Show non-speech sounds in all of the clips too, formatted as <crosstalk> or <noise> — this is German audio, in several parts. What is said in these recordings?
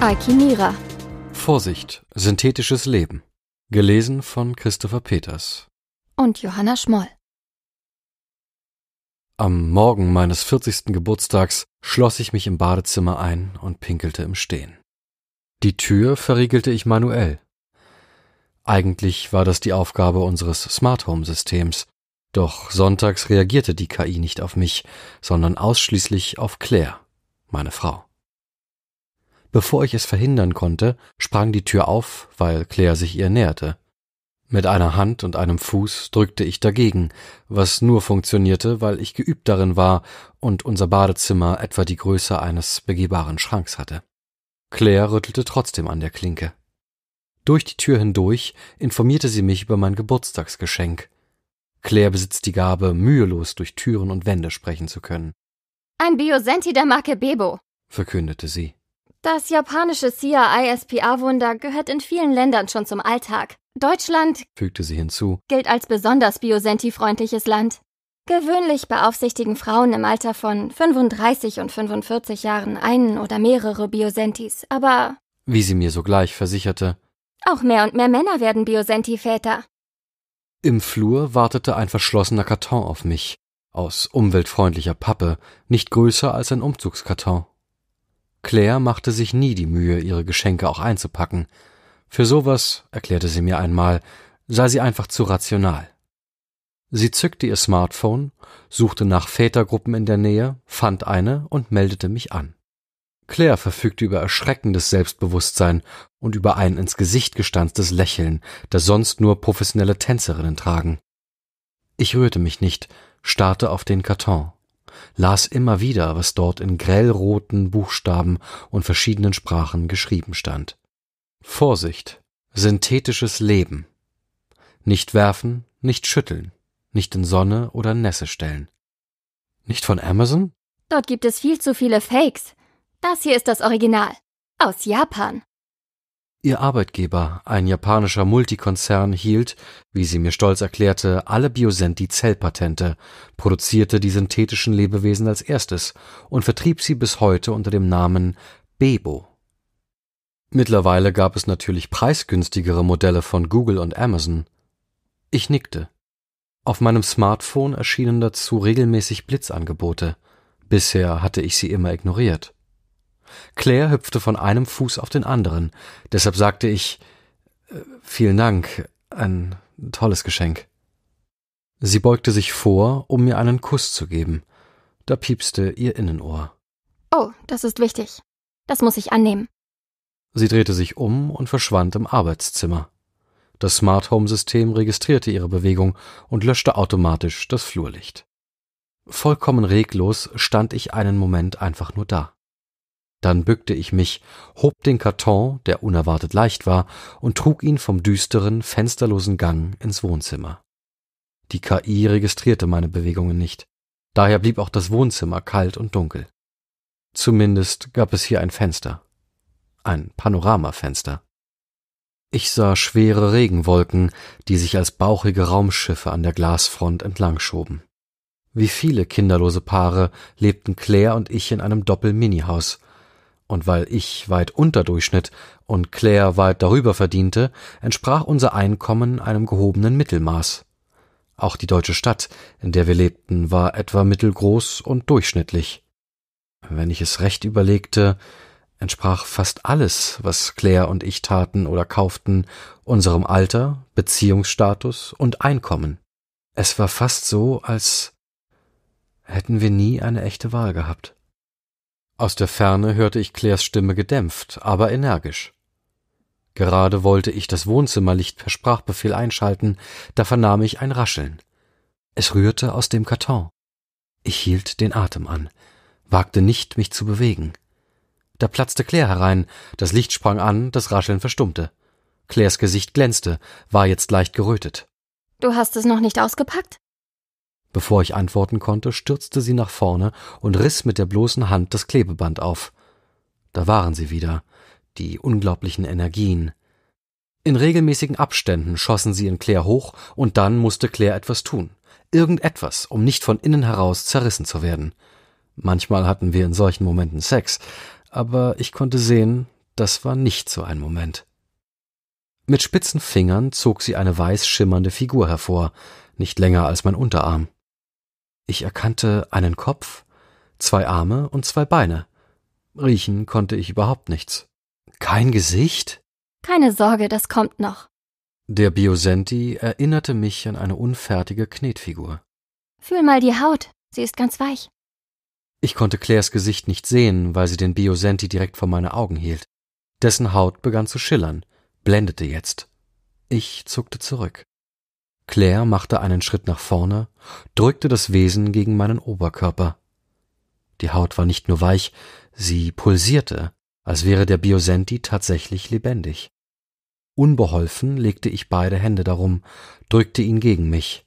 Alkimira. Vorsicht, synthetisches Leben. Gelesen von Christopher Peters. Und Johanna Schmoll. Am Morgen meines 40. Geburtstags schloss ich mich im Badezimmer ein und pinkelte im Stehen. Die Tür verriegelte ich manuell. Eigentlich war das die Aufgabe unseres Smart Home Systems, doch sonntags reagierte die KI nicht auf mich, sondern ausschließlich auf Claire, meine Frau. Bevor ich es verhindern konnte, sprang die Tür auf, weil Claire sich ihr näherte. Mit einer Hand und einem Fuß drückte ich dagegen, was nur funktionierte, weil ich geübt darin war und unser Badezimmer etwa die Größe eines begehbaren Schranks hatte. Claire rüttelte trotzdem an der Klinke. Durch die Tür hindurch informierte sie mich über mein Geburtstagsgeschenk. Claire besitzt die Gabe, mühelos durch Türen und Wände sprechen zu können. Ein Biosenti der Marke Bebo, verkündete sie. Das japanische CRI-SPA-Wunder gehört in vielen Ländern schon zum Alltag. Deutschland, fügte sie hinzu, gilt als besonders biosenti-freundliches Land. Gewöhnlich beaufsichtigen Frauen im Alter von 35 und 45 Jahren einen oder mehrere Biosentis, aber wie sie mir sogleich versicherte, auch mehr und mehr Männer werden Biosenti-Väter. Im Flur wartete ein verschlossener Karton auf mich, aus umweltfreundlicher Pappe, nicht größer als ein Umzugskarton. Claire machte sich nie die Mühe, ihre Geschenke auch einzupacken. Für sowas, erklärte sie mir einmal, sei sie einfach zu rational. Sie zückte ihr Smartphone, suchte nach Vätergruppen in der Nähe, fand eine und meldete mich an. Claire verfügte über erschreckendes Selbstbewusstsein und über ein ins Gesicht gestanztes Lächeln, das sonst nur professionelle Tänzerinnen tragen. Ich rührte mich nicht, starrte auf den Karton las immer wieder, was dort in grellroten Buchstaben und verschiedenen Sprachen geschrieben stand. Vorsicht, synthetisches Leben. Nicht werfen, nicht schütteln, nicht in Sonne oder Nässe stellen. Nicht von Amazon? Dort gibt es viel zu viele Fakes. Das hier ist das Original. Aus Japan. Ihr Arbeitgeber, ein japanischer Multikonzern, hielt, wie sie mir stolz erklärte, alle Biosenti-Zellpatente, produzierte die synthetischen Lebewesen als erstes und vertrieb sie bis heute unter dem Namen Bebo. Mittlerweile gab es natürlich preisgünstigere Modelle von Google und Amazon. Ich nickte. Auf meinem Smartphone erschienen dazu regelmäßig Blitzangebote. Bisher hatte ich sie immer ignoriert. Claire hüpfte von einem Fuß auf den anderen, deshalb sagte ich äh, Vielen Dank, ein tolles Geschenk. Sie beugte sich vor, um mir einen Kuss zu geben. Da piepste ihr Innenohr. Oh, das ist wichtig. Das muss ich annehmen. Sie drehte sich um und verschwand im Arbeitszimmer. Das Smart Home System registrierte ihre Bewegung und löschte automatisch das Flurlicht. Vollkommen reglos stand ich einen Moment einfach nur da. Dann bückte ich mich, hob den Karton, der unerwartet leicht war, und trug ihn vom düsteren, fensterlosen Gang ins Wohnzimmer. Die KI registrierte meine Bewegungen nicht, daher blieb auch das Wohnzimmer kalt und dunkel. Zumindest gab es hier ein Fenster. Ein Panoramafenster. Ich sah schwere Regenwolken, die sich als bauchige Raumschiffe an der Glasfront entlangschoben. Wie viele kinderlose Paare lebten Claire und ich in einem Doppel-Mini-Haus, und weil ich weit unter Durchschnitt und Claire weit darüber verdiente, entsprach unser Einkommen einem gehobenen Mittelmaß. Auch die deutsche Stadt, in der wir lebten, war etwa mittelgroß und durchschnittlich. Wenn ich es recht überlegte, entsprach fast alles, was Claire und ich taten oder kauften, unserem Alter, Beziehungsstatus und Einkommen. Es war fast so, als hätten wir nie eine echte Wahl gehabt. Aus der Ferne hörte ich Claires Stimme gedämpft, aber energisch. Gerade wollte ich das Wohnzimmerlicht per Sprachbefehl einschalten, da vernahm ich ein Rascheln. Es rührte aus dem Karton. Ich hielt den Atem an, wagte nicht, mich zu bewegen. Da platzte Claire herein, das Licht sprang an, das Rascheln verstummte. Claires Gesicht glänzte, war jetzt leicht gerötet. Du hast es noch nicht ausgepackt? Bevor ich antworten konnte, stürzte sie nach vorne und riss mit der bloßen Hand das Klebeband auf. Da waren sie wieder, die unglaublichen Energien. In regelmäßigen Abständen schossen sie in Claire hoch, und dann musste Claire etwas tun. Irgendetwas, um nicht von innen heraus zerrissen zu werden. Manchmal hatten wir in solchen Momenten Sex, aber ich konnte sehen, das war nicht so ein Moment. Mit spitzen Fingern zog sie eine weiß schimmernde Figur hervor, nicht länger als mein Unterarm. Ich erkannte einen Kopf, zwei Arme und zwei Beine. Riechen konnte ich überhaupt nichts. Kein Gesicht? Keine Sorge, das kommt noch. Der Biosenti erinnerte mich an eine unfertige Knetfigur. Fühl mal die Haut, sie ist ganz weich. Ich konnte Claires Gesicht nicht sehen, weil sie den Biosenti direkt vor meine Augen hielt. Dessen Haut begann zu schillern, blendete jetzt. Ich zuckte zurück. Claire machte einen Schritt nach vorne, drückte das Wesen gegen meinen Oberkörper. Die Haut war nicht nur weich, sie pulsierte, als wäre der Biosenti tatsächlich lebendig. Unbeholfen legte ich beide Hände darum, drückte ihn gegen mich.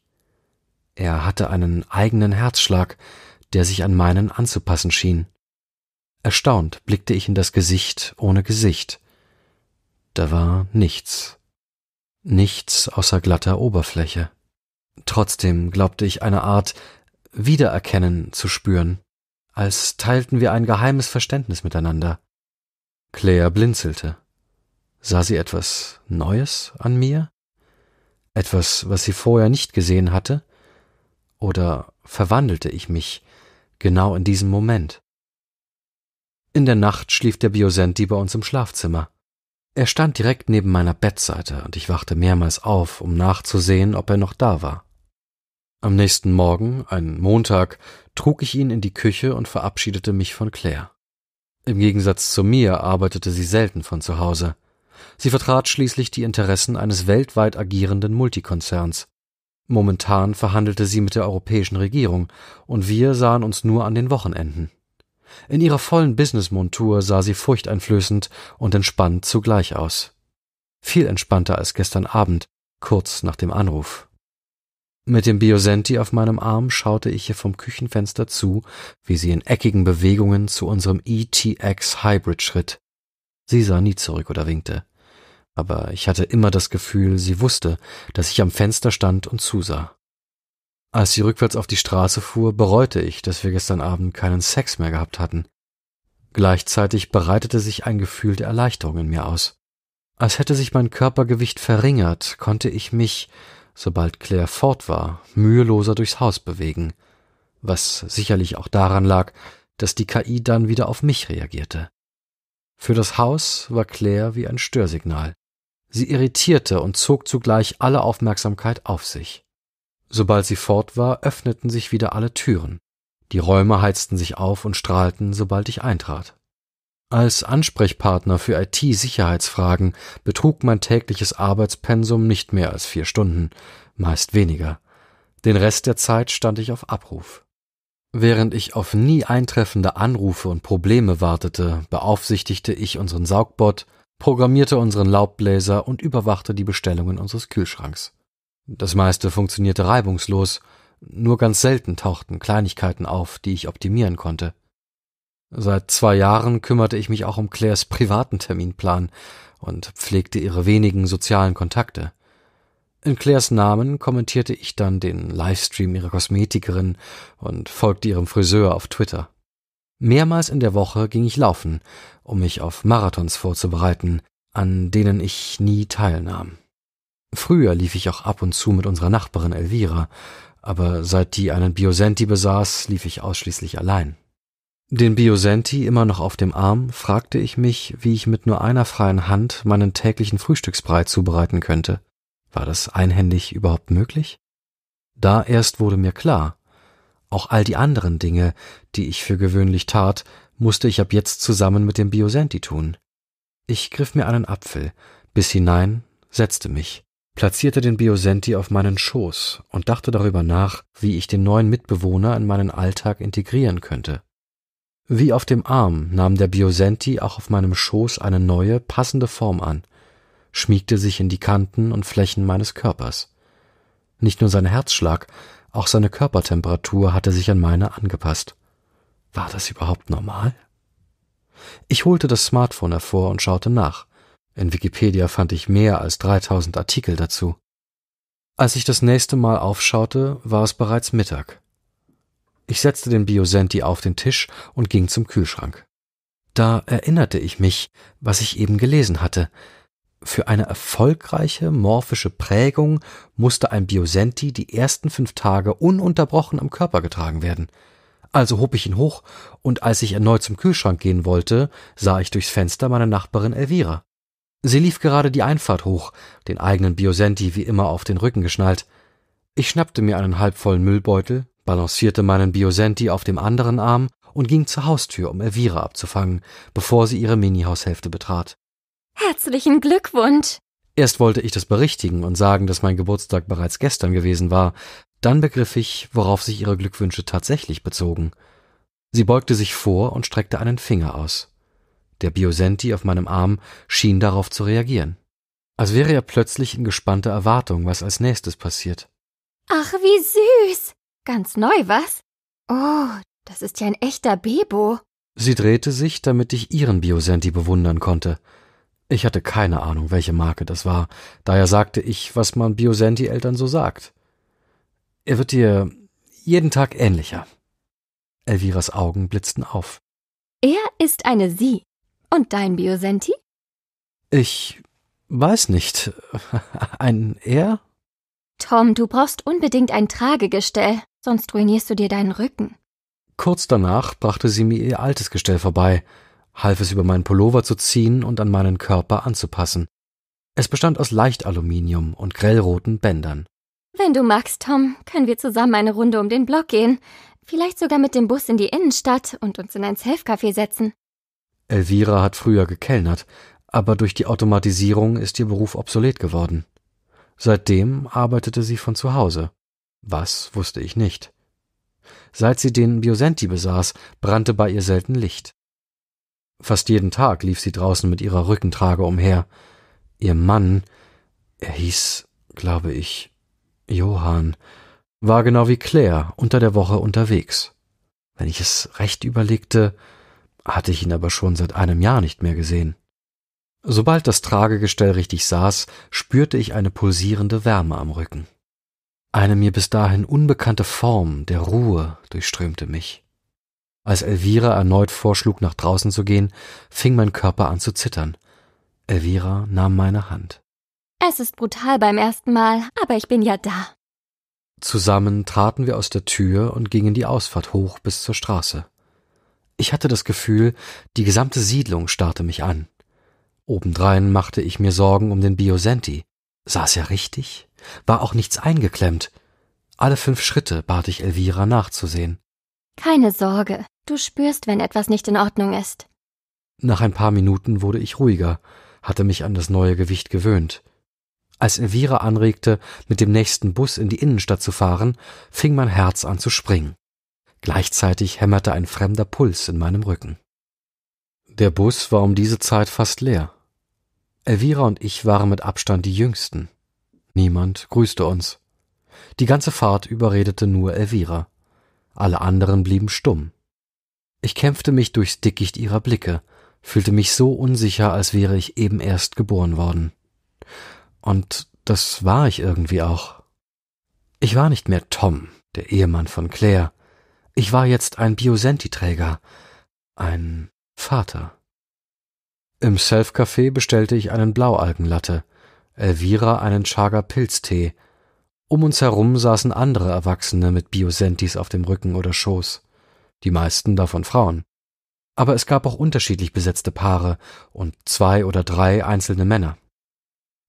Er hatte einen eigenen Herzschlag, der sich an meinen anzupassen schien. Erstaunt blickte ich in das Gesicht ohne Gesicht. Da war nichts. Nichts außer glatter Oberfläche. Trotzdem glaubte ich eine Art Wiedererkennen zu spüren, als teilten wir ein geheimes Verständnis miteinander. Claire blinzelte. Sah sie etwas Neues an mir? Etwas, was sie vorher nicht gesehen hatte? Oder verwandelte ich mich genau in diesem Moment? In der Nacht schlief der Biosenti bei uns im Schlafzimmer. Er stand direkt neben meiner Bettseite und ich wachte mehrmals auf, um nachzusehen, ob er noch da war. Am nächsten Morgen, ein Montag, trug ich ihn in die Küche und verabschiedete mich von Claire. Im Gegensatz zu mir arbeitete sie selten von zu Hause. Sie vertrat schließlich die Interessen eines weltweit agierenden Multikonzerns. Momentan verhandelte sie mit der europäischen Regierung, und wir sahen uns nur an den Wochenenden. In ihrer vollen Businessmontur sah sie furchteinflößend und entspannt zugleich aus. Viel entspannter als gestern Abend, kurz nach dem Anruf. Mit dem Biosenti auf meinem Arm schaute ich ihr vom Küchenfenster zu, wie sie in eckigen Bewegungen zu unserem ETX Hybrid schritt. Sie sah nie zurück oder winkte. Aber ich hatte immer das Gefühl, sie wusste, dass ich am Fenster stand und zusah. Als sie rückwärts auf die Straße fuhr, bereute ich, dass wir gestern Abend keinen Sex mehr gehabt hatten. Gleichzeitig bereitete sich ein Gefühl der Erleichterung in mir aus. Als hätte sich mein Körpergewicht verringert, konnte ich mich, sobald Claire fort war, müheloser durchs Haus bewegen, was sicherlich auch daran lag, dass die KI dann wieder auf mich reagierte. Für das Haus war Claire wie ein Störsignal. Sie irritierte und zog zugleich alle Aufmerksamkeit auf sich. Sobald sie fort war, öffneten sich wieder alle Türen. Die Räume heizten sich auf und strahlten, sobald ich eintrat. Als Ansprechpartner für IT-Sicherheitsfragen betrug mein tägliches Arbeitspensum nicht mehr als vier Stunden, meist weniger. Den Rest der Zeit stand ich auf Abruf. Während ich auf nie eintreffende Anrufe und Probleme wartete, beaufsichtigte ich unseren Saugbot, programmierte unseren Laubbläser und überwachte die Bestellungen unseres Kühlschranks. Das meiste funktionierte reibungslos, nur ganz selten tauchten Kleinigkeiten auf, die ich optimieren konnte. Seit zwei Jahren kümmerte ich mich auch um Claires privaten Terminplan und pflegte ihre wenigen sozialen Kontakte. In Claires Namen kommentierte ich dann den Livestream ihrer Kosmetikerin und folgte ihrem Friseur auf Twitter. Mehrmals in der Woche ging ich laufen, um mich auf Marathons vorzubereiten, an denen ich nie teilnahm. Früher lief ich auch ab und zu mit unserer Nachbarin Elvira, aber seit die einen Biosenti besaß, lief ich ausschließlich allein. Den Biosenti immer noch auf dem Arm, fragte ich mich, wie ich mit nur einer freien Hand meinen täglichen Frühstücksbrei zubereiten könnte. War das einhändig überhaupt möglich? Da erst wurde mir klar, auch all die anderen Dinge, die ich für gewöhnlich tat, musste ich ab jetzt zusammen mit dem Biosenti tun. Ich griff mir einen Apfel, biss hinein, setzte mich platzierte den Biosenti auf meinen Schoß und dachte darüber nach, wie ich den neuen Mitbewohner in meinen Alltag integrieren könnte. Wie auf dem Arm nahm der Biosenti auch auf meinem Schoß eine neue, passende Form an, schmiegte sich in die Kanten und Flächen meines Körpers. Nicht nur sein Herzschlag, auch seine Körpertemperatur hatte sich an meine angepasst. War das überhaupt normal? Ich holte das Smartphone hervor und schaute nach. In Wikipedia fand ich mehr als 3000 Artikel dazu. Als ich das nächste Mal aufschaute, war es bereits Mittag. Ich setzte den Biosenti auf den Tisch und ging zum Kühlschrank. Da erinnerte ich mich, was ich eben gelesen hatte. Für eine erfolgreiche morphische Prägung musste ein Biosenti die ersten fünf Tage ununterbrochen am Körper getragen werden. Also hob ich ihn hoch, und als ich erneut zum Kühlschrank gehen wollte, sah ich durchs Fenster meine Nachbarin Elvira. Sie lief gerade die Einfahrt hoch, den eigenen Biosenti wie immer auf den Rücken geschnallt. Ich schnappte mir einen halbvollen Müllbeutel, balancierte meinen Biosenti auf dem anderen Arm und ging zur Haustür, um Elvira abzufangen, bevor sie ihre Mini-Haushälfte betrat. Herzlichen Glückwunsch! Erst wollte ich das berichtigen und sagen, dass mein Geburtstag bereits gestern gewesen war, dann begriff ich, worauf sich ihre Glückwünsche tatsächlich bezogen. Sie beugte sich vor und streckte einen Finger aus. Der Biosenti auf meinem Arm schien darauf zu reagieren. Als wäre er plötzlich in gespannter Erwartung, was als nächstes passiert. Ach, wie süß! Ganz neu, was? Oh, das ist ja ein echter Bebo. Sie drehte sich, damit ich ihren Biosenti bewundern konnte. Ich hatte keine Ahnung, welche Marke das war, daher sagte ich, was man Biosenti-Eltern so sagt. Er wird dir jeden Tag ähnlicher. Elviras Augen blitzten auf. Er ist eine Sie. Und dein Biosenti? Ich weiß nicht. <laughs> Ein Er? Tom, du brauchst unbedingt ein Tragegestell, sonst ruinierst du dir deinen Rücken. Kurz danach brachte sie mir ihr altes Gestell vorbei, half es über meinen Pullover zu ziehen und an meinen Körper anzupassen. Es bestand aus Leichtaluminium und grellroten Bändern. Wenn du magst, Tom, können wir zusammen eine Runde um den Block gehen. Vielleicht sogar mit dem Bus in die Innenstadt und uns in ein Selfcafé setzen. Elvira hat früher gekellnert, aber durch die Automatisierung ist ihr Beruf obsolet geworden. Seitdem arbeitete sie von zu Hause. Was wusste ich nicht. Seit sie den Biosenti besaß, brannte bei ihr selten Licht. Fast jeden Tag lief sie draußen mit ihrer Rückentrage umher. Ihr Mann, er hieß, glaube ich, Johann, war genau wie Claire unter der Woche unterwegs. Wenn ich es recht überlegte, hatte ich ihn aber schon seit einem Jahr nicht mehr gesehen. Sobald das Tragegestell richtig saß, spürte ich eine pulsierende Wärme am Rücken. Eine mir bis dahin unbekannte Form der Ruhe durchströmte mich. Als Elvira erneut vorschlug, nach draußen zu gehen, fing mein Körper an zu zittern. Elvira nahm meine Hand. Es ist brutal beim ersten Mal, aber ich bin ja da. Zusammen traten wir aus der Tür und gingen die Ausfahrt hoch bis zur Straße. Ich hatte das Gefühl, die gesamte Siedlung starrte mich an. Obendrein machte ich mir Sorgen um den Biosenti. Saß er richtig? War auch nichts eingeklemmt. Alle fünf Schritte bat ich Elvira nachzusehen. Keine Sorge, du spürst, wenn etwas nicht in Ordnung ist. Nach ein paar Minuten wurde ich ruhiger, hatte mich an das neue Gewicht gewöhnt. Als Elvira anregte, mit dem nächsten Bus in die Innenstadt zu fahren, fing mein Herz an zu springen. Gleichzeitig hämmerte ein fremder Puls in meinem Rücken. Der Bus war um diese Zeit fast leer. Elvira und ich waren mit Abstand die Jüngsten. Niemand grüßte uns. Die ganze Fahrt überredete nur Elvira. Alle anderen blieben stumm. Ich kämpfte mich durchs Dickicht ihrer Blicke, fühlte mich so unsicher, als wäre ich eben erst geboren worden. Und das war ich irgendwie auch. Ich war nicht mehr Tom, der Ehemann von Claire, ich war jetzt ein Biosenti-Träger, ein Vater. Im Self-Café bestellte ich einen Blaualgenlatte, Elvira einen Chaga Pilztee. Um uns herum saßen andere Erwachsene mit Biosentis auf dem Rücken oder Schoß, die meisten davon Frauen. Aber es gab auch unterschiedlich besetzte Paare und zwei oder drei einzelne Männer.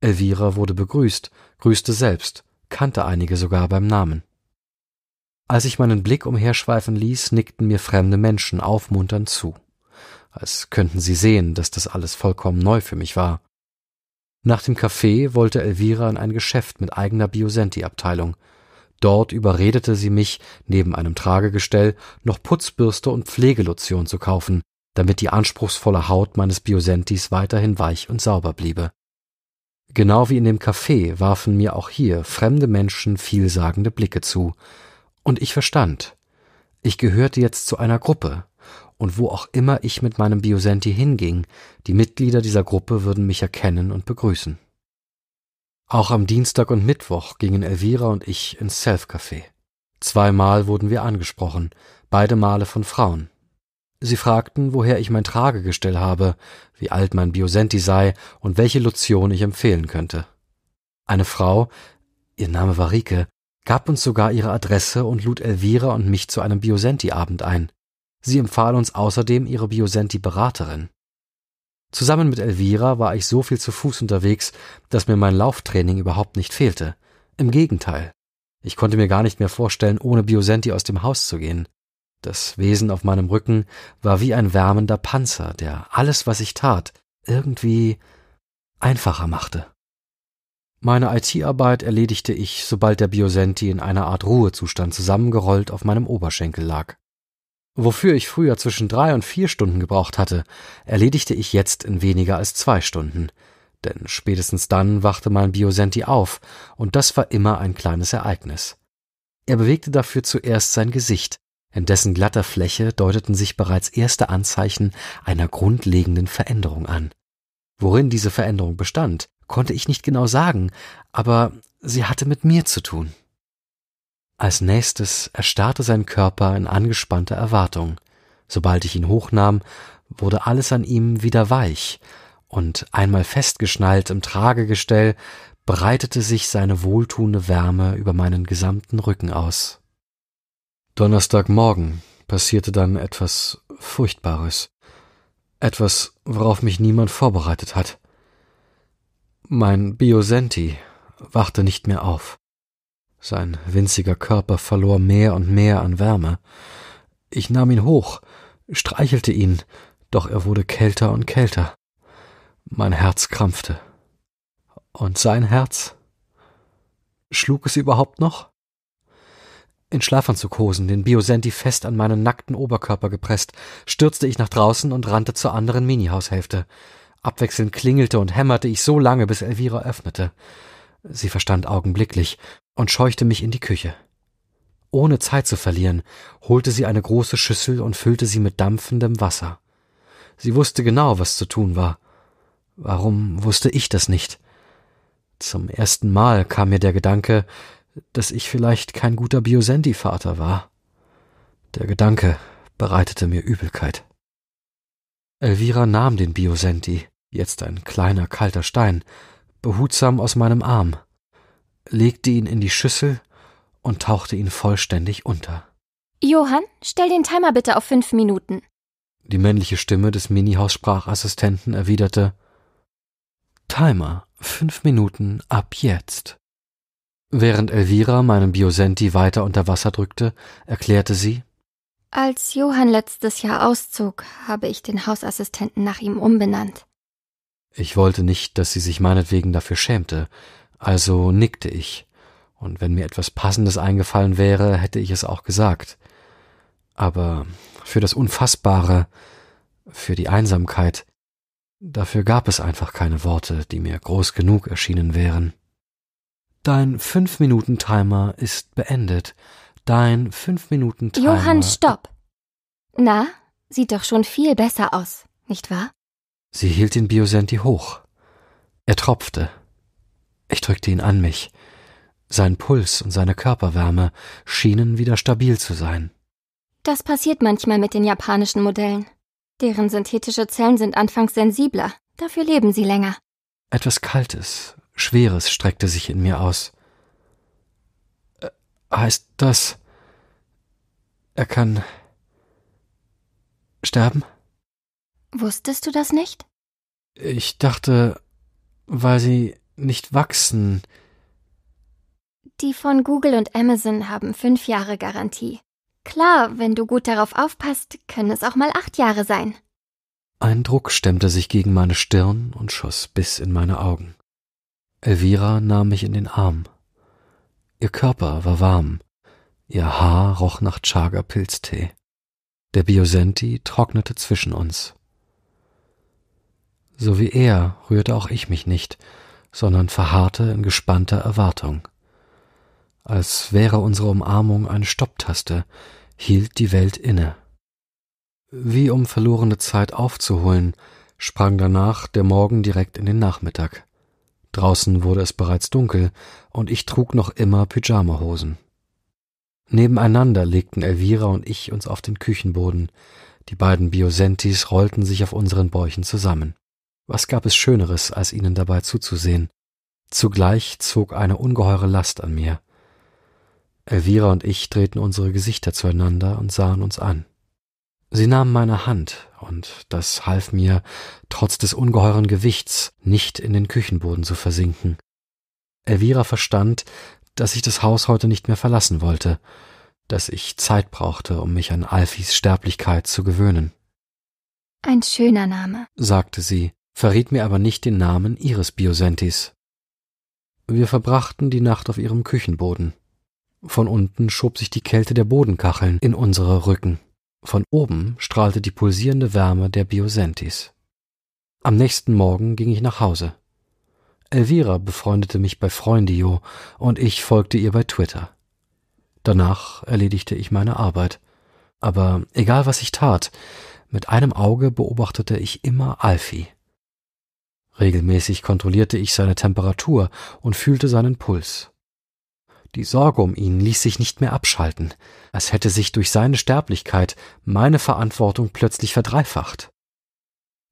Elvira wurde begrüßt, grüßte selbst, kannte einige sogar beim Namen. Als ich meinen Blick umherschweifen ließ, nickten mir fremde Menschen aufmunternd zu, als könnten sie sehen, dass das alles vollkommen neu für mich war. Nach dem Café wollte Elvira in ein Geschäft mit eigener Biosenti-Abteilung. Dort überredete sie mich, neben einem Tragegestell noch Putzbürste und Pflegelotion zu kaufen, damit die anspruchsvolle Haut meines Biosentis weiterhin weich und sauber bliebe. Genau wie in dem Café warfen mir auch hier fremde Menschen vielsagende Blicke zu, und ich verstand, ich gehörte jetzt zu einer Gruppe, und wo auch immer ich mit meinem Biosenti hinging, die Mitglieder dieser Gruppe würden mich erkennen und begrüßen. Auch am Dienstag und Mittwoch gingen Elvira und ich ins Self-Café. Zweimal wurden wir angesprochen, beide Male von Frauen. Sie fragten, woher ich mein Tragegestell habe, wie alt mein Biosenti sei und welche Lotion ich empfehlen könnte. Eine Frau, ihr Name war Rike, gab uns sogar ihre Adresse und lud Elvira und mich zu einem Biosenti-Abend ein. Sie empfahl uns außerdem ihre Biosenti-Beraterin. Zusammen mit Elvira war ich so viel zu Fuß unterwegs, dass mir mein Lauftraining überhaupt nicht fehlte. Im Gegenteil. Ich konnte mir gar nicht mehr vorstellen, ohne Biosenti aus dem Haus zu gehen. Das Wesen auf meinem Rücken war wie ein wärmender Panzer, der alles, was ich tat, irgendwie einfacher machte. Meine IT-Arbeit erledigte ich, sobald der Biosenti in einer Art Ruhezustand zusammengerollt auf meinem Oberschenkel lag. Wofür ich früher zwischen drei und vier Stunden gebraucht hatte, erledigte ich jetzt in weniger als zwei Stunden, denn spätestens dann wachte mein Biosenti auf, und das war immer ein kleines Ereignis. Er bewegte dafür zuerst sein Gesicht, in dessen glatter Fläche deuteten sich bereits erste Anzeichen einer grundlegenden Veränderung an. Worin diese Veränderung bestand, konnte ich nicht genau sagen, aber sie hatte mit mir zu tun. Als nächstes erstarrte sein Körper in angespannter Erwartung. Sobald ich ihn hochnahm, wurde alles an ihm wieder weich, und einmal festgeschnallt im Tragegestell breitete sich seine wohltuende Wärme über meinen gesamten Rücken aus. Donnerstagmorgen passierte dann etwas Furchtbares. Etwas, worauf mich niemand vorbereitet hat. Mein Biosenti wachte nicht mehr auf. Sein winziger Körper verlor mehr und mehr an Wärme. Ich nahm ihn hoch, streichelte ihn, doch er wurde kälter und kälter. Mein Herz krampfte. Und sein Herz? Schlug es überhaupt noch? In Schlafanzughosen, den Biosenti fest an meinen nackten Oberkörper gepresst, stürzte ich nach draußen und rannte zur anderen Minihaushälfte. Abwechselnd klingelte und hämmerte ich so lange, bis Elvira öffnete. Sie verstand augenblicklich und scheuchte mich in die Küche. Ohne Zeit zu verlieren, holte sie eine große Schüssel und füllte sie mit dampfendem Wasser. Sie wusste genau, was zu tun war. Warum wusste ich das nicht? Zum ersten Mal kam mir der Gedanke, dass ich vielleicht kein guter Biosenti-Vater war. Der Gedanke bereitete mir Übelkeit. Elvira nahm den Biosenti, jetzt ein kleiner kalter Stein, behutsam aus meinem Arm, legte ihn in die Schüssel und tauchte ihn vollständig unter. Johann, stell den Timer bitte auf fünf Minuten. Die männliche Stimme des Minihaus-Sprachassistenten erwiderte Timer, fünf Minuten ab jetzt. Während Elvira meinen Biosenti weiter unter Wasser drückte, erklärte sie Als Johann letztes Jahr auszog, habe ich den Hausassistenten nach ihm umbenannt. Ich wollte nicht, dass sie sich meinetwegen dafür schämte, also nickte ich, und wenn mir etwas Passendes eingefallen wäre, hätte ich es auch gesagt. Aber für das Unfassbare, für die Einsamkeit, dafür gab es einfach keine Worte, die mir groß genug erschienen wären. Dein Fünf-Minuten-Timer ist beendet. Dein Fünf-Minuten-Timer. Johann, stopp. Na, sieht doch schon viel besser aus, nicht wahr? Sie hielt den Biosenti hoch. Er tropfte. Ich drückte ihn an mich. Sein Puls und seine Körperwärme schienen wieder stabil zu sein. Das passiert manchmal mit den japanischen Modellen. Deren synthetische Zellen sind anfangs sensibler, dafür leben sie länger. Etwas Kaltes, Schweres streckte sich in mir aus. Äh, heißt das, er kann sterben? Wusstest du das nicht? Ich dachte, weil sie nicht wachsen. Die von Google und Amazon haben fünf Jahre Garantie. Klar, wenn du gut darauf aufpasst, können es auch mal acht Jahre sein. Ein Druck stemmte sich gegen meine Stirn und schoss bis in meine Augen. Elvira nahm mich in den Arm. Ihr Körper war warm, ihr Haar roch nach Chaga-Pilztee. Der Biosenti trocknete zwischen uns. So wie er rührte auch ich mich nicht, sondern verharrte in gespannter Erwartung. Als wäre unsere Umarmung eine Stopptaste, hielt die Welt inne. Wie um verlorene Zeit aufzuholen, sprang danach der Morgen direkt in den Nachmittag. Draußen wurde es bereits dunkel, und ich trug noch immer Pyjamahosen. Nebeneinander legten Elvira und ich uns auf den Küchenboden. Die beiden Biosentis rollten sich auf unseren Bäuchen zusammen. Was gab es Schöneres, als ihnen dabei zuzusehen? Zugleich zog eine ungeheure Last an mir. Elvira und ich drehten unsere Gesichter zueinander und sahen uns an. Sie nahm meine Hand, und das half mir, trotz des ungeheuren Gewichts, nicht in den Küchenboden zu versinken. Elvira verstand, dass ich das Haus heute nicht mehr verlassen wollte, dass ich Zeit brauchte, um mich an Alfis Sterblichkeit zu gewöhnen. Ein schöner Name, sagte sie, verriet mir aber nicht den Namen ihres Biosentis. Wir verbrachten die Nacht auf ihrem Küchenboden. Von unten schob sich die Kälte der Bodenkacheln in unsere Rücken. Von oben strahlte die pulsierende Wärme der Biosentis. Am nächsten Morgen ging ich nach Hause. Elvira befreundete mich bei Freundio und ich folgte ihr bei Twitter. Danach erledigte ich meine Arbeit. Aber egal was ich tat, mit einem Auge beobachtete ich immer Alfie. Regelmäßig kontrollierte ich seine Temperatur und fühlte seinen Puls. Die Sorge um ihn ließ sich nicht mehr abschalten, als hätte sich durch seine Sterblichkeit meine Verantwortung plötzlich verdreifacht.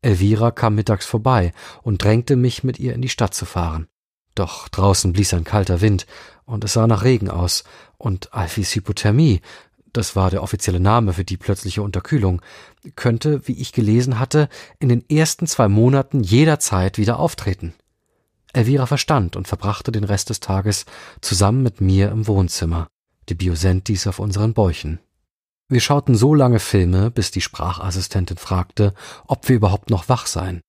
Elvira kam mittags vorbei und drängte mich, mit ihr in die Stadt zu fahren. Doch draußen blies ein kalter Wind, und es sah nach Regen aus, und Alfis Hypothermie, das war der offizielle Name für die plötzliche Unterkühlung, könnte, wie ich gelesen hatte, in den ersten zwei Monaten jederzeit wieder auftreten. Elvira verstand und verbrachte den Rest des Tages zusammen mit mir im Wohnzimmer, die Biosentis auf unseren Bäuchen. Wir schauten so lange Filme, bis die Sprachassistentin fragte, ob wir überhaupt noch wach seien.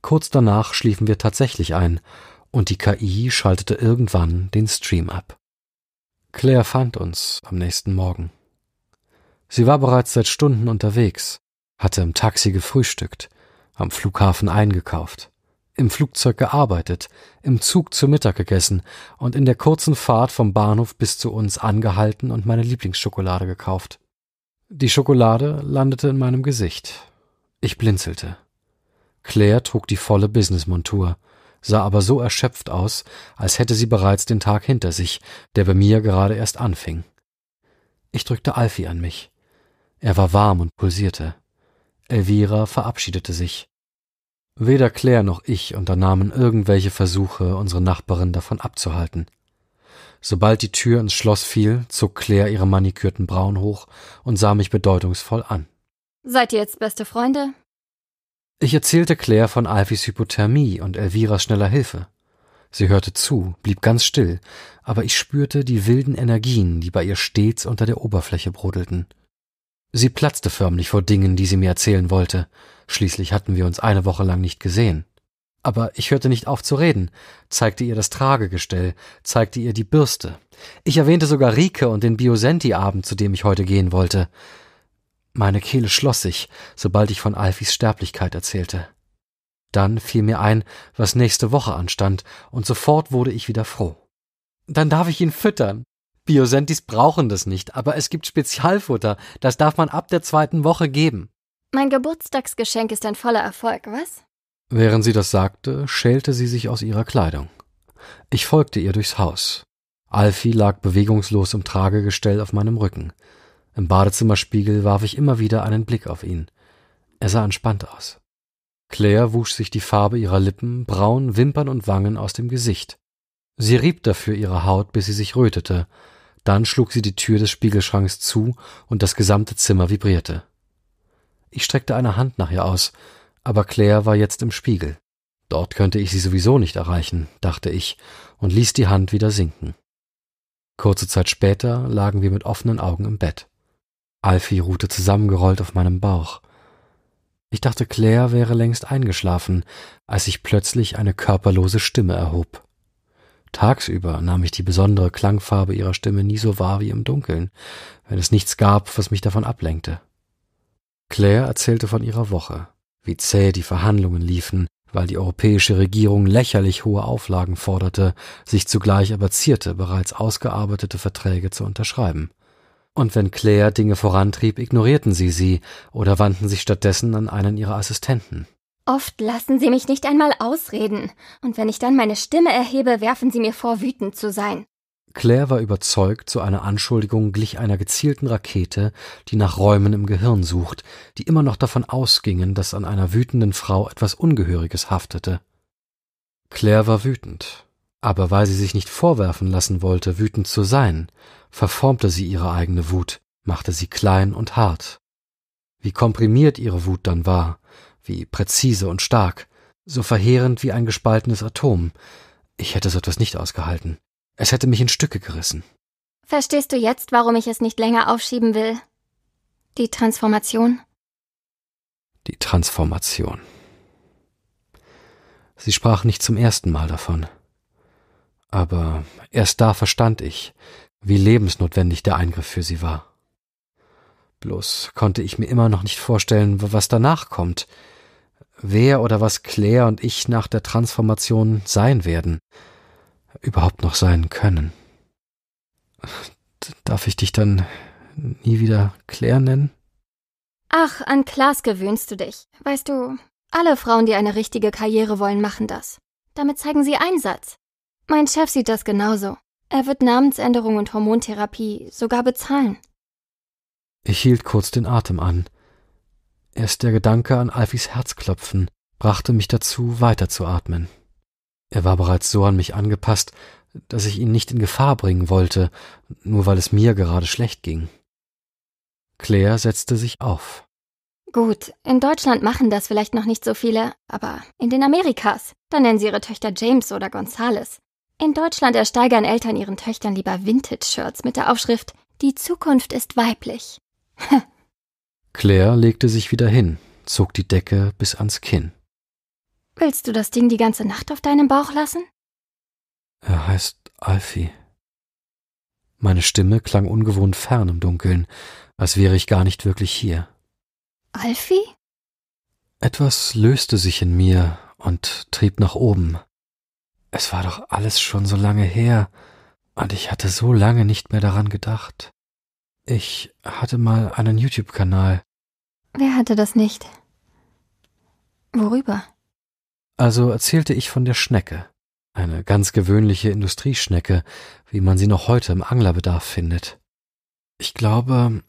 Kurz danach schliefen wir tatsächlich ein, und die KI schaltete irgendwann den Stream ab. Claire fand uns am nächsten Morgen. Sie war bereits seit Stunden unterwegs, hatte im Taxi gefrühstückt, am Flughafen eingekauft im Flugzeug gearbeitet, im Zug zu Mittag gegessen und in der kurzen Fahrt vom Bahnhof bis zu uns angehalten und meine Lieblingsschokolade gekauft. Die Schokolade landete in meinem Gesicht. Ich blinzelte. Claire trug die volle Businessmontur, sah aber so erschöpft aus, als hätte sie bereits den Tag hinter sich, der bei mir gerade erst anfing. Ich drückte Alfie an mich. Er war warm und pulsierte. Elvira verabschiedete sich. Weder Claire noch ich unternahmen irgendwelche Versuche, unsere Nachbarin davon abzuhalten. Sobald die Tür ins Schloss fiel, zog Claire ihre manikürten Brauen hoch und sah mich bedeutungsvoll an. Seid ihr jetzt beste Freunde? Ich erzählte Claire von Alfys Hypothermie und Elviras schneller Hilfe. Sie hörte zu, blieb ganz still, aber ich spürte die wilden Energien, die bei ihr stets unter der Oberfläche brodelten. Sie platzte förmlich vor Dingen, die sie mir erzählen wollte. Schließlich hatten wir uns eine Woche lang nicht gesehen. Aber ich hörte nicht auf zu reden, zeigte ihr das Tragegestell, zeigte ihr die Bürste. Ich erwähnte sogar Rike und den Biosenti-Abend, zu dem ich heute gehen wollte. Meine Kehle schloss sich, sobald ich von Alfis Sterblichkeit erzählte. Dann fiel mir ein, was nächste Woche anstand, und sofort wurde ich wieder froh. Dann darf ich ihn füttern, Biosentis brauchen das nicht, aber es gibt Spezialfutter. Das darf man ab der zweiten Woche geben. Mein Geburtstagsgeschenk ist ein voller Erfolg, was? Während sie das sagte, schälte sie sich aus ihrer Kleidung. Ich folgte ihr durchs Haus. Alfie lag bewegungslos im Tragegestell auf meinem Rücken. Im Badezimmerspiegel warf ich immer wieder einen Blick auf ihn. Er sah entspannt aus. Claire wusch sich die Farbe ihrer Lippen, Brauen, Wimpern und Wangen aus dem Gesicht. Sie rieb dafür ihre Haut, bis sie sich rötete, dann schlug sie die Tür des Spiegelschranks zu und das gesamte Zimmer vibrierte. Ich streckte eine Hand nach ihr aus, aber Claire war jetzt im Spiegel. Dort könnte ich sie sowieso nicht erreichen, dachte ich und ließ die Hand wieder sinken. Kurze Zeit später lagen wir mit offenen Augen im Bett. Alfie ruhte zusammengerollt auf meinem Bauch. Ich dachte, Claire wäre längst eingeschlafen, als sich plötzlich eine körperlose Stimme erhob. Tagsüber nahm ich die besondere Klangfarbe ihrer Stimme nie so wahr wie im Dunkeln, wenn es nichts gab, was mich davon ablenkte. Claire erzählte von ihrer Woche, wie zäh die Verhandlungen liefen, weil die europäische Regierung lächerlich hohe Auflagen forderte, sich zugleich aber zierte, bereits ausgearbeitete Verträge zu unterschreiben. Und wenn Claire Dinge vorantrieb, ignorierten sie sie oder wandten sich stattdessen an einen ihrer Assistenten. Oft lassen Sie mich nicht einmal ausreden, und wenn ich dann meine Stimme erhebe, werfen Sie mir vor, wütend zu sein. Claire war überzeugt, so eine Anschuldigung glich einer gezielten Rakete, die nach Räumen im Gehirn sucht, die immer noch davon ausgingen, dass an einer wütenden Frau etwas Ungehöriges haftete. Claire war wütend, aber weil sie sich nicht vorwerfen lassen wollte, wütend zu sein, verformte sie ihre eigene Wut, machte sie klein und hart. Wie komprimiert ihre Wut dann war, wie präzise und stark, so verheerend wie ein gespaltenes Atom. Ich hätte so etwas nicht ausgehalten. Es hätte mich in Stücke gerissen. Verstehst du jetzt, warum ich es nicht länger aufschieben will? Die Transformation? Die Transformation. Sie sprach nicht zum ersten Mal davon. Aber erst da verstand ich, wie lebensnotwendig der Eingriff für sie war. Bloß konnte ich mir immer noch nicht vorstellen, was danach kommt, wer oder was Claire und ich nach der Transformation sein werden überhaupt noch sein können. Darf ich dich dann nie wieder Claire nennen? Ach, an Klaas gewöhnst du dich. Weißt du, alle Frauen, die eine richtige Karriere wollen, machen das. Damit zeigen sie Einsatz. Mein Chef sieht das genauso. Er wird Namensänderung und Hormontherapie sogar bezahlen. Ich hielt kurz den Atem an. Erst der Gedanke an Alfis Herzklopfen brachte mich dazu, weiterzuatmen. Er war bereits so an mich angepasst, dass ich ihn nicht in Gefahr bringen wollte, nur weil es mir gerade schlecht ging. Claire setzte sich auf. Gut, in Deutschland machen das vielleicht noch nicht so viele, aber in den Amerikas, da nennen sie ihre Töchter James oder Gonzales. In Deutschland ersteigern Eltern ihren Töchtern lieber Vintage-Shirts mit der Aufschrift Die Zukunft ist weiblich. <laughs> Claire legte sich wieder hin, zog die Decke bis ans Kinn. Willst du das Ding die ganze Nacht auf deinem Bauch lassen? Er heißt Alfie. Meine Stimme klang ungewohnt fern im Dunkeln, als wäre ich gar nicht wirklich hier. Alfie? Etwas löste sich in mir und trieb nach oben. Es war doch alles schon so lange her, und ich hatte so lange nicht mehr daran gedacht. Ich hatte mal einen YouTube-Kanal. Wer hatte das nicht? Worüber? Also erzählte ich von der Schnecke, eine ganz gewöhnliche Industrieschnecke, wie man sie noch heute im Anglerbedarf findet. Ich glaube,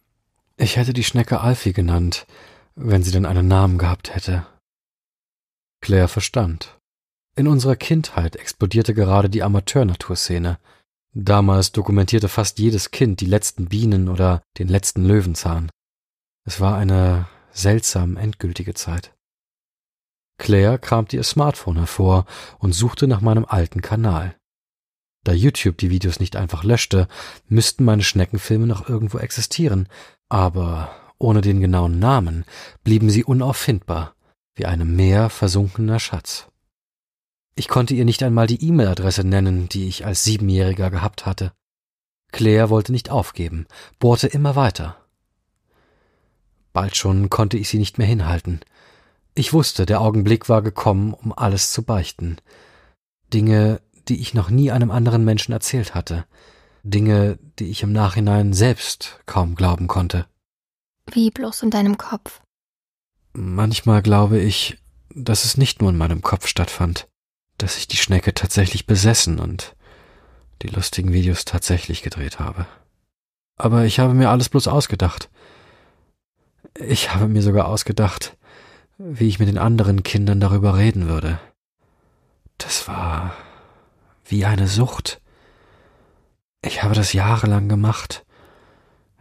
ich hätte die Schnecke Alfie genannt, wenn sie denn einen Namen gehabt hätte. Claire verstand. In unserer Kindheit explodierte gerade die Amateurnaturszene. Damals dokumentierte fast jedes Kind die letzten Bienen oder den letzten Löwenzahn. Es war eine seltsam endgültige Zeit. Claire kramte ihr Smartphone hervor und suchte nach meinem alten Kanal. Da YouTube die Videos nicht einfach löschte, müssten meine Schneckenfilme noch irgendwo existieren, aber ohne den genauen Namen blieben sie unauffindbar, wie ein im Meer versunkener Schatz. Ich konnte ihr nicht einmal die E-Mail-Adresse nennen, die ich als Siebenjähriger gehabt hatte. Claire wollte nicht aufgeben, bohrte immer weiter. Bald schon konnte ich sie nicht mehr hinhalten. Ich wusste, der Augenblick war gekommen, um alles zu beichten. Dinge, die ich noch nie einem anderen Menschen erzählt hatte. Dinge, die ich im Nachhinein selbst kaum glauben konnte. Wie bloß in deinem Kopf? Manchmal glaube ich, dass es nicht nur in meinem Kopf stattfand, dass ich die Schnecke tatsächlich besessen und die lustigen Videos tatsächlich gedreht habe. Aber ich habe mir alles bloß ausgedacht. Ich habe mir sogar ausgedacht, wie ich mit den anderen Kindern darüber reden würde. Das war wie eine Sucht. Ich habe das jahrelang gemacht,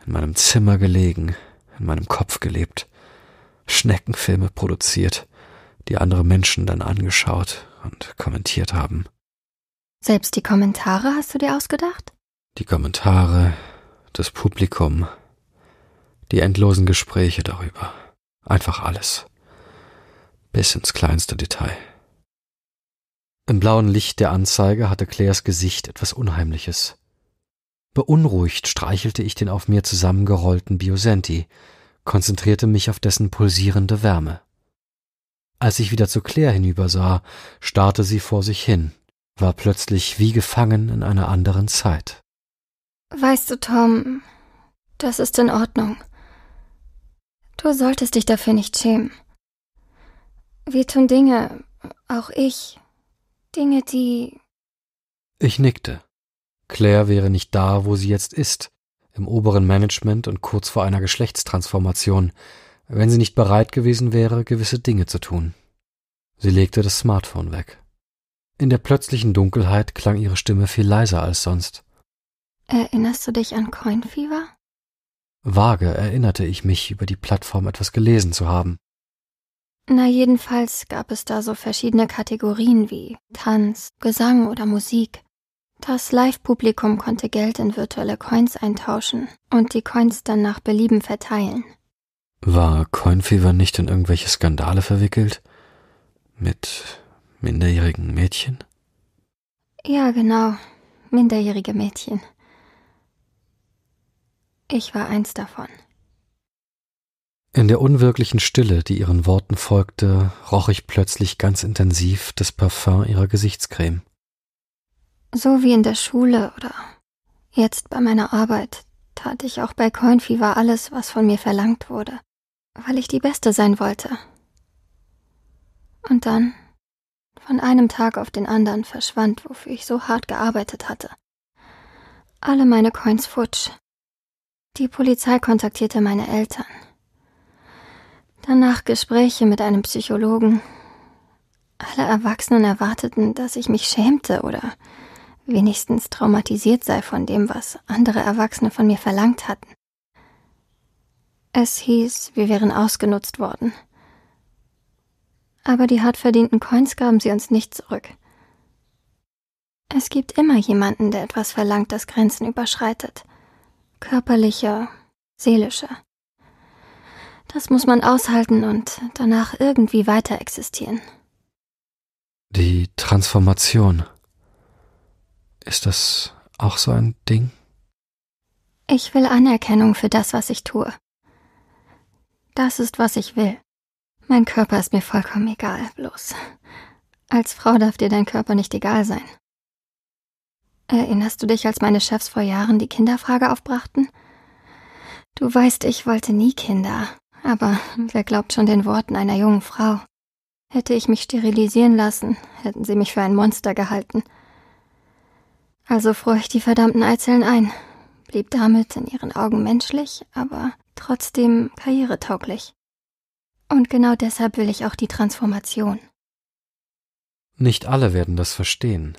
in meinem Zimmer gelegen, in meinem Kopf gelebt, Schneckenfilme produziert, die andere Menschen dann angeschaut und kommentiert haben. Selbst die Kommentare hast du dir ausgedacht? Die Kommentare, das Publikum, die endlosen Gespräche darüber. Einfach alles bis ins kleinste Detail. Im blauen Licht der Anzeige hatte Claires Gesicht etwas Unheimliches. Beunruhigt streichelte ich den auf mir zusammengerollten Biosenti, konzentrierte mich auf dessen pulsierende Wärme. Als ich wieder zu Claire hinübersah, starrte sie vor sich hin, war plötzlich wie gefangen in einer anderen Zeit. Weißt du, Tom, das ist in Ordnung. Du solltest dich dafür nicht schämen. Wir tun Dinge, auch ich, Dinge, die. Ich nickte. Claire wäre nicht da, wo sie jetzt ist, im oberen Management und kurz vor einer Geschlechtstransformation, wenn sie nicht bereit gewesen wäre, gewisse Dinge zu tun. Sie legte das Smartphone weg. In der plötzlichen Dunkelheit klang ihre Stimme viel leiser als sonst. Erinnerst du dich an Coin Fever? Vage erinnerte ich mich, über die Plattform etwas gelesen zu haben. Na, jedenfalls gab es da so verschiedene Kategorien wie Tanz, Gesang oder Musik. Das Live-Publikum konnte Geld in virtuelle Coins eintauschen und die Coins dann nach Belieben verteilen. War Coinfever nicht in irgendwelche Skandale verwickelt? Mit minderjährigen Mädchen? Ja, genau. Minderjährige Mädchen. Ich war eins davon. In der unwirklichen Stille, die ihren Worten folgte, roch ich plötzlich ganz intensiv das Parfum ihrer Gesichtscreme. So wie in der Schule oder jetzt bei meiner Arbeit tat ich auch bei Coinfever alles, was von mir verlangt wurde, weil ich die Beste sein wollte. Und dann, von einem Tag auf den anderen, verschwand, wofür ich so hart gearbeitet hatte. Alle meine Coins futsch. Die Polizei kontaktierte meine Eltern. Danach Gespräche mit einem Psychologen. Alle Erwachsenen erwarteten, dass ich mich schämte oder wenigstens traumatisiert sei von dem, was andere Erwachsene von mir verlangt hatten. Es hieß, wir wären ausgenutzt worden. Aber die hart verdienten Coins gaben sie uns nicht zurück. Es gibt immer jemanden, der etwas verlangt, das Grenzen überschreitet. Körperlicher, seelischer. Das muss man aushalten und danach irgendwie weiter existieren. Die Transformation. Ist das auch so ein Ding? Ich will Anerkennung für das, was ich tue. Das ist, was ich will. Mein Körper ist mir vollkommen egal, bloß. Als Frau darf dir dein Körper nicht egal sein. Erinnerst du dich, als meine Chefs vor Jahren die Kinderfrage aufbrachten? Du weißt, ich wollte nie Kinder, aber wer glaubt schon den Worten einer jungen Frau? Hätte ich mich sterilisieren lassen, hätten sie mich für ein Monster gehalten. Also fror ich die verdammten Eizellen ein, blieb damit in ihren Augen menschlich, aber trotzdem karrieretauglich. Und genau deshalb will ich auch die Transformation. Nicht alle werden das verstehen.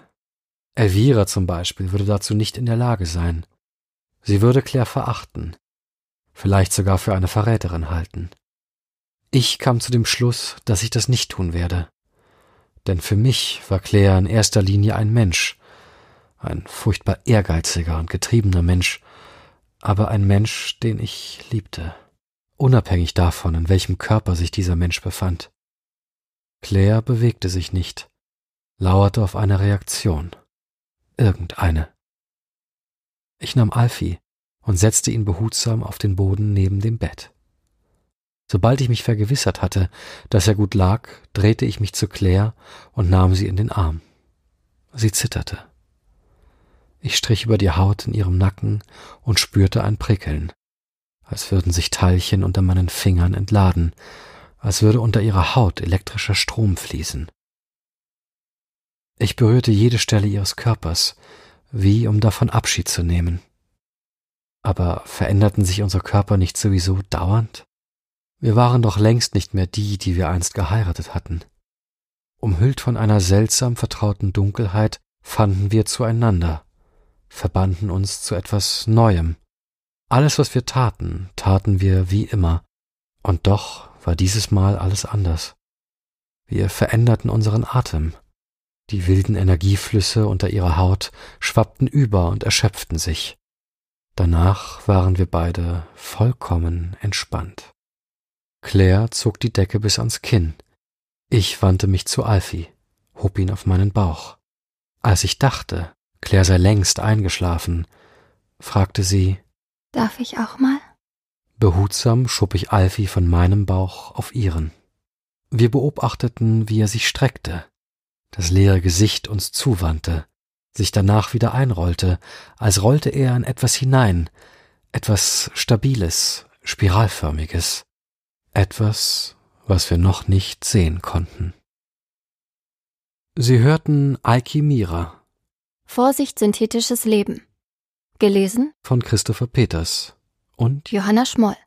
Elvira zum Beispiel würde dazu nicht in der Lage sein. Sie würde Claire verachten, vielleicht sogar für eine Verräterin halten. Ich kam zu dem Schluss, dass ich das nicht tun werde. Denn für mich war Claire in erster Linie ein Mensch, ein furchtbar ehrgeiziger und getriebener Mensch, aber ein Mensch, den ich liebte, unabhängig davon, in welchem Körper sich dieser Mensch befand. Claire bewegte sich nicht, lauerte auf eine Reaktion, irgendeine. Ich nahm Alfie und setzte ihn behutsam auf den Boden neben dem Bett. Sobald ich mich vergewissert hatte, dass er gut lag, drehte ich mich zu Claire und nahm sie in den Arm. Sie zitterte. Ich strich über die Haut in ihrem Nacken und spürte ein Prickeln, als würden sich Teilchen unter meinen Fingern entladen, als würde unter ihrer Haut elektrischer Strom fließen. Ich berührte jede Stelle ihres Körpers, wie um davon Abschied zu nehmen. Aber veränderten sich unsere Körper nicht sowieso dauernd? Wir waren doch längst nicht mehr die, die wir einst geheiratet hatten. Umhüllt von einer seltsam vertrauten Dunkelheit fanden wir zueinander, verbanden uns zu etwas Neuem. Alles, was wir taten, taten wir wie immer, und doch war dieses Mal alles anders. Wir veränderten unseren Atem. Die wilden Energieflüsse unter ihrer Haut schwappten über und erschöpften sich. Danach waren wir beide vollkommen entspannt. Claire zog die Decke bis ans Kinn. Ich wandte mich zu Alfie, hob ihn auf meinen Bauch. Als ich dachte, Claire sei längst eingeschlafen, fragte sie Darf ich auch mal? Behutsam schob ich Alfie von meinem Bauch auf ihren. Wir beobachteten, wie er sich streckte, das leere Gesicht uns zuwandte, sich danach wieder einrollte, als rollte er in etwas hinein, etwas Stabiles, Spiralförmiges, etwas, was wir noch nicht sehen konnten. Sie hörten Aiki Mira Vorsicht synthetisches Leben. Gelesen von Christopher Peters und Johanna Schmoll.